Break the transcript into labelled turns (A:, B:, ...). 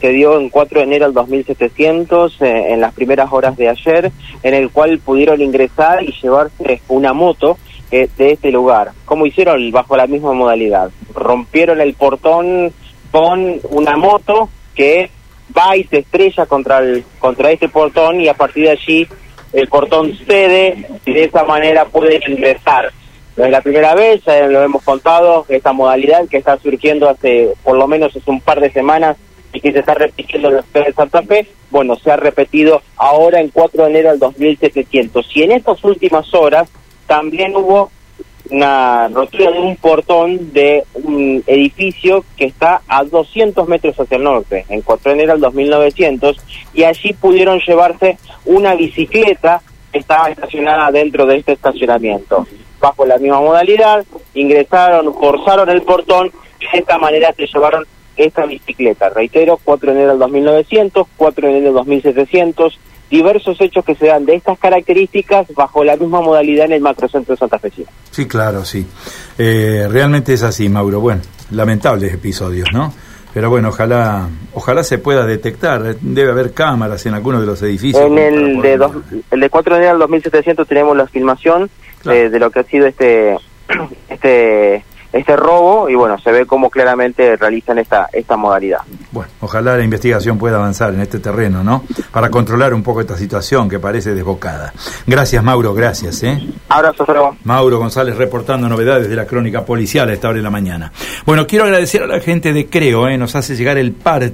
A: se dio en 4 de enero del 2700, eh, en las primeras horas de ayer, en el cual pudieron ingresar y llevarse una moto eh, de este lugar. ¿Cómo hicieron? Bajo la misma modalidad. Rompieron el portón con una moto que va y se estrella contra, el, contra este portón y a partir de allí el portón cede y de esa manera pueden ingresar. No es la primera vez, ya lo hemos contado, esta modalidad que está surgiendo hace por lo menos hace un par de semanas y que se está repitiendo en la ciudad de Santa Fe, bueno, se ha repetido ahora en 4 de enero del 2700. Y en estas últimas horas también hubo una rotura de un portón de un edificio que está a 200 metros hacia el norte, en 4 de enero del 2900, y allí pudieron llevarse una bicicleta que estaba estacionada dentro de este estacionamiento. Bajo la misma modalidad, ingresaron, forzaron el portón y de esta manera se llevaron esta bicicleta. Reitero, 4 de enero del 2900, 4 de enero del 2700, diversos hechos que se dan de estas características bajo la misma modalidad en el macrocentro de Santa Fe.
B: Sí, claro, sí. Eh, realmente es así, Mauro. Bueno, lamentables episodios, ¿no? Pero bueno, ojalá ojalá se pueda detectar. Debe haber cámaras en algunos de los edificios.
A: En el de, dos, el de 4 de enero del 2700 tenemos la filmación eh, de lo que ha sido este este este robo y bueno, se ve cómo claramente realizan esta, esta modalidad.
B: Bueno, ojalá la investigación pueda avanzar en este terreno, ¿no? Para controlar un poco esta situación que parece desbocada. Gracias, Mauro, gracias, ¿eh?
A: Abrazo,
B: Mauro González reportando novedades de la crónica policial a esta hora de la mañana. Bueno, quiero agradecer a la gente de Creo, ¿eh? Nos hace llegar el parte